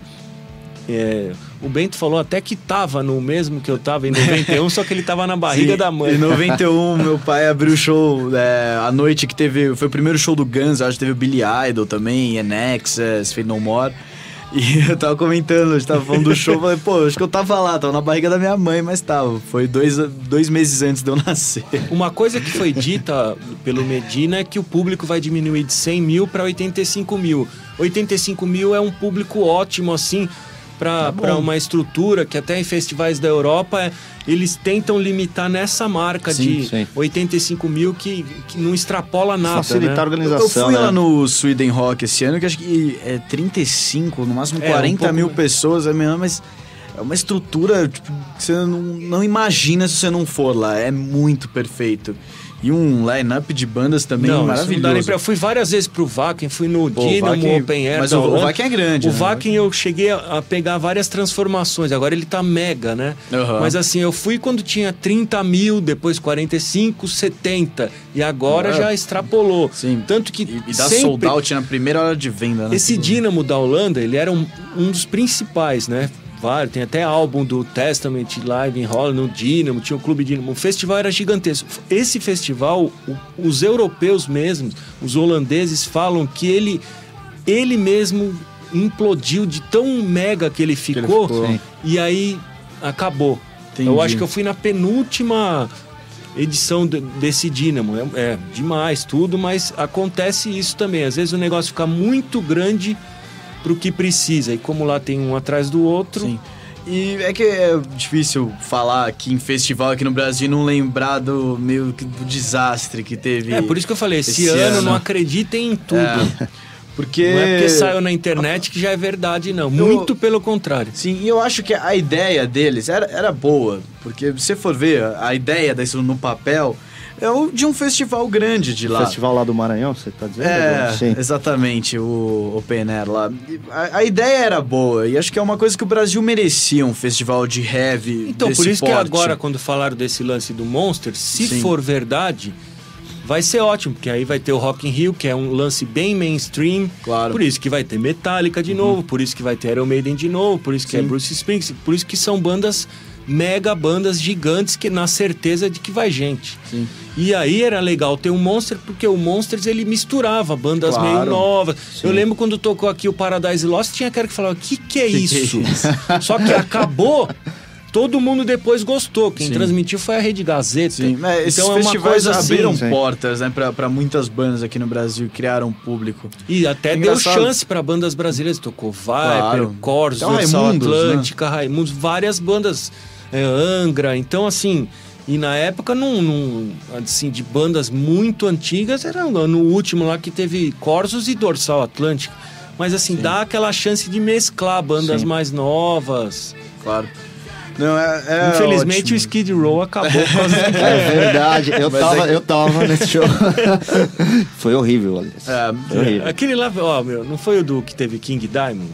É, o Bento falou até que tava no mesmo que eu tava em 91, só que ele tava na barriga Sim, da mãe. Em 91, meu pai abriu o show é, à noite que teve. Foi o primeiro show do Guns, acho que teve o Billy Idol também, NXS, Fade No More. E eu tava comentando, a gente tava falando do show, falei, pô, acho que eu tava lá, tava na barriga da minha mãe, mas tava. Foi dois, dois meses antes de eu nascer. Uma coisa que foi dita pelo Medina é que o público vai diminuir de 100 mil para 85 mil. 85 mil é um público ótimo, assim, Tá para uma estrutura que até em festivais da Europa é, eles tentam limitar nessa marca Sim, de sim. 85 mil que, que não extrapola nada. Facilitar a né? Eu organização, fui né? lá no Sweden Rock esse ano, que acho que é 35, no máximo É, um 40 pouco mil pessoas, é mesmo, mas é uma estrutura tipo, que você não, não imagina se você não for lá. É muito perfeito. E um line-up de bandas também Não, não maravilhoso. nem pra... Eu fui várias vezes pro Vakin, fui no Pô, Dynamo Open Air mas o- o. Wacken é grande, O né? Vakin eu cheguei a, pegar várias transformações, agora ele tá mega, né? Aham. Mas assim, eu fui quando tinha 30 mil, depois 45, 70, e agora É. já extrapolou. Sim. Tanto que E, e dá sempre... sold out na primeira hora de venda, né? Esse Dynamo da Holanda, ele era um, um dos principais, né? Vários, tem até álbum do Testament Live em Holland, no Dynamo, tinha o Clube Dynamo. O festival era gigantesco. Esse festival, os europeus mesmos, os holandeses falam que ele, ele mesmo implodiu de tão mega que ele ficou, ficou. Sim. e aí acabou. Entendi. Eu acho que eu fui na penúltima edição de- desse Dynamo. É, é demais tudo, mas acontece isso também. Às vezes o negócio fica muito grande pro que precisa. E como lá tem um atrás do outro, Sim. E é que é difícil falar aqui em festival aqui no Brasil não lembrar do meio que do desastre que teve. é por isso que eu falei, esse, Esse ano, ano. não acreditem em tudo. É, porque Não é porque saiu na internet que já é verdade, não. Muito pelo contrário. Sim, e eu acho que a ideia deles era, era boa, porque se você for ver a, a ideia disso no papel, é o de um festival grande de lá. Festival lá do Maranhão, você tá dizendo? É, Sim. exatamente, o Open Air lá. A, a ideia era boa, e acho que é uma coisa que o Brasil merecia, um festival de heavy Então, desse por isso que porte. agora, quando falaram desse lance do Monster, se Sim. for verdade, vai ser ótimo, porque aí vai ter o Rock in Rio, que é um lance bem mainstream. Claro. Por isso que vai ter Metallica de novo, por isso que vai ter Iron Maiden de novo, por isso que é Sim. Bruce Springsteen, por isso que são bandas mega bandas gigantes que na certeza de que vai gente. Sim. E aí era legal ter o Monster, porque o Monsters ele misturava bandas Claro. meio novas. Eu lembro quando tocou aqui o Paradise Lost, tinha cara que falava: que que é Que que é isso? isso? Só que acabou. Todo mundo depois gostou. Quem Sim. transmitiu foi a Rede Gazeta. Sim, mas esses então é uma festivais coisa assim. abriram sim. portas, né, pra muitas bandas aqui no Brasil, criaram público. E até É deu chance pra bandas brasileiras. Tocou Viper, Claro. Corsos, Até o Dorsal Raimundos, né? Atlântica, Raimundos, várias bandas. É, Angra. Então, assim. E na época, num, num, assim, de bandas muito antigas, era no último lá que teve Corsos e Dorsal Atlântica. Mas assim, dá aquela chance de mesclar bandas Sim. mais novas. Claro. Não, é, é Infelizmente ótimo. o Skid Row acabou por causa. É verdade, eu Mas tava, é que- eu tava nesse show. Foi horrível, aliás. É, Foi horrível. Aquele lá, ó, meu, não foi o do que teve King Diamond?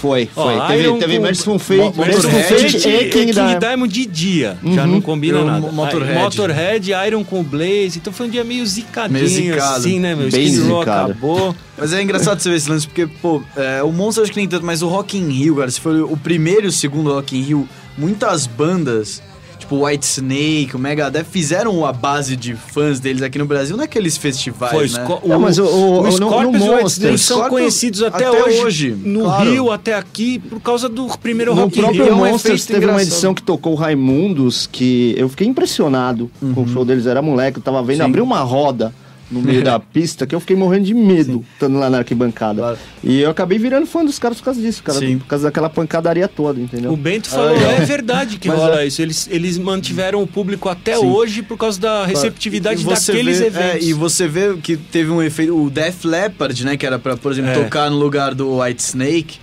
Foi, Ó, foi. teve Iron teve com- Merciful Fate, Merciful Fate e e King Diamond. Diamond de dia, já não combina Eu- nada. Motorhead. Motorhead, Iron com Blaze, então foi um dia meio zicadinho, Meio zicado. assim, né, meu? Bem Skid Row acabou. Mas é engraçado você ver esse lance, porque, pô, é, o Monster acho que nem tanto, mas o Rock in Rio, cara, se for o primeiro e o segundo Rock in Rio, muitas bandas, tipo White Snake, o Megadeth, fizeram a base de fãs deles aqui no Brasil naqueles festivais, Foi né? Sco- Não, mas o- o- o no- no Scorpions e o White Monsters- Snake são Scorpions conhecidos até, até hoje, hoje, no claro. Rio, até aqui, por causa do primeiro No Rock in próprio Rio. é um Monsters teve uma engraçado. edição que tocou o Raimundos, que eu fiquei impressionado com o show deles. Era moleque, eu tava vendo, Uhum. Sim. abriu uma roda no meio da pista que eu fiquei morrendo de medo, estando lá na arquibancada. Claro. E eu acabei virando fã dos caras por causa disso, cara. Sim. Por causa daquela pancadaria toda, entendeu? O Bento falou, legal. é verdade que Mas rola é. isso. Eles, eles mantiveram o público até Sim. hoje por causa da receptividade E você daqueles vê- eventos. É, e você vê que teve um efeito. O Def Leppard, né? Que era pra, por exemplo, É. tocar no lugar do White Snake,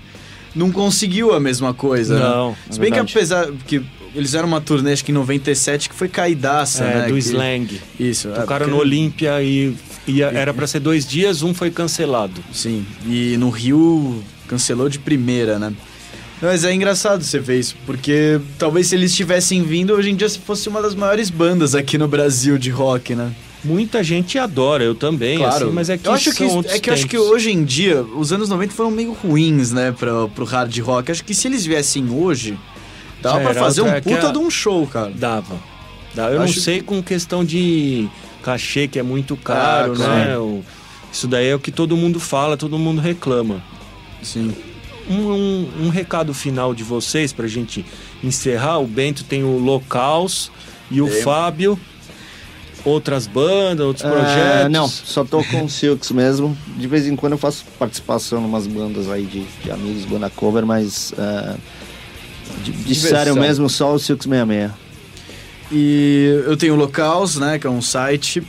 não conseguiu a mesma coisa. Não, né? é Se bem que verdade. apesar. que eles eram uma turnê, acho que em 97, que foi caidaça, É, né? do que- Slang. Isso. é, Tocaram porque- no Olímpia e, e era pra ser dois dias, um foi cancelado. Sim. E no Rio cancelou de primeira, né? Mas é engraçado você ver isso, porque talvez se eles tivessem vindo, hoje em dia fosse uma das maiores bandas aqui no Brasil de rock, né? Muita gente adora, eu também, assim, mas é que eu acho que, é que eu acho que hoje em dia, os anos 90 foram meio ruins, né, pra, pro hard rock. Acho que se eles viessem hoje, dava pra fazer um puta a- de um show, cara. Dava. Dava. Eu Acho- não sei com questão de cachê, que é muito caro, Ah, né? O- Isso daí é o que todo mundo fala, todo mundo reclama. Sim. Um, um- um recado final de vocês pra gente encerrar. O Bento tem o Locals e o. Fábio. Outras bandas, outros É, projetos. não, só tô com o Silks mesmo. De vez em quando eu faço participação em umas bandas aí de, de amigos, banda cover, mas é, de, de Diversão. sério mesmo, só o Silks 66. E eu tenho o Locals, né, que é um site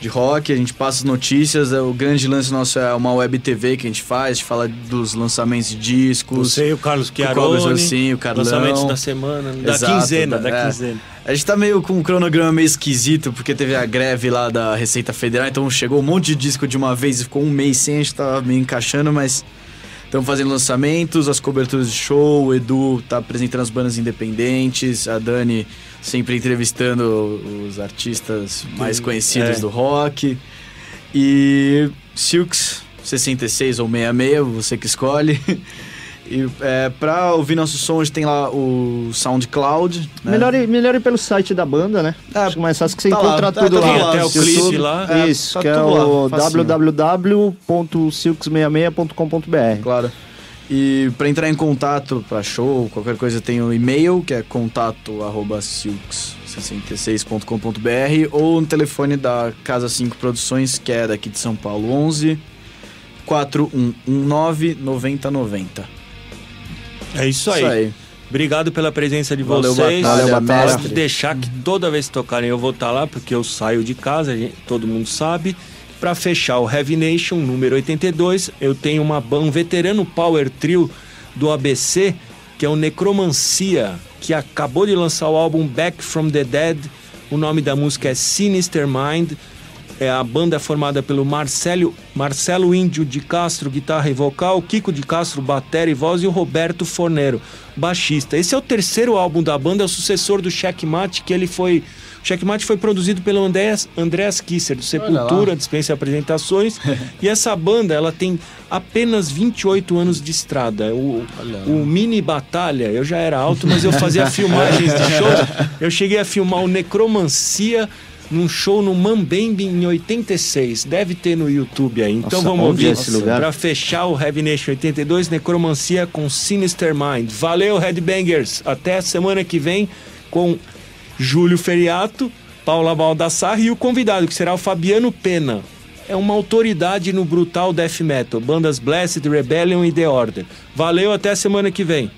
de rock, a gente passa as notícias, é, o grande lance nosso é uma web TV que a gente faz, a gente fala dos lançamentos de discos. Você e o Carlos o Cobras, Chiaroni. assim, o Carlão. Lançamentos da semana, da Exato, quinzena, da- da é. quinzena. A gente tá meio com um cronograma meio esquisito, porque teve a greve lá da Receita Federal, então chegou um monte de disco de uma vez e ficou um mês sem, a gente tava meio encaixando, mas estamos fazendo lançamentos, as coberturas de show, o Edu tá apresentando as bandas independentes, a Dani sempre entrevistando os artistas mais conhecidos é. do rock. E Silks 66 ou 66, você que escolhe. E é, pra ouvir nosso som, a gente tem lá o SoundCloud. né? Melhor, ir, melhor ir pelo site da banda, né? Ah, Acho que mais fácil que você tá lá, encontra tá- tudo tá lá. lá, até o clipe lá. É, Isso, tá que é tudo lá, o facinho. www.silks66.com.br. Claro. E para entrar em contato para show, qualquer coisa, tem o e-mail, que é contato arroba silks66.com.br ou no telefone da Casa 5 Produções, que é daqui de São Paulo, 11 4119 9090. É isso aí. Obrigado pela presença de Valeu, vocês. Batalha, Valeu. Pode deixar que toda vez que tocarem eu vou estar lá, porque eu saio de casa, gente- todo mundo sabe. Pra fechar o Heavy Nation, número 82, eu tenho uma, um veterano power trio do ABC, que é o Necromancia, que acabou de lançar o álbum Back from the Dead. O nome da música é Sinister Mind. É a banda é formada pelo Marcelo, Marcelo Índio de Castro, guitarra e vocal, Kiko de Castro, bateria e voz e o Roberto Fornero, baixista. Esse é o terceiro álbum da banda, é o sucessor do Checkmate, que ele foi Checkmate foi produzido pelo Andreas, Andreas Kisser, do Sepultura, dispensa apresentações. e essa banda, ela tem apenas 28 anos de estrada. O, o Mini Batalha, eu já era alto, mas eu fazia filmagens de shows. Eu cheguei a filmar o Necromancia num show no Mambembe em 86. Deve ter no YouTube aí. Então Nossa, vamos ouvir é esse lugar? pra fechar o Heavy Nation 82, Necromancia com Sinister Mind. Valeu, Headbangers! Até semana que vem com Júlio Feriato, Paula Baldassarre e o convidado, que será o Fabiano Pena. É uma autoridade no brutal death metal, bandas Blessed, Rebellion e The Order. Valeu, até a semana que vem.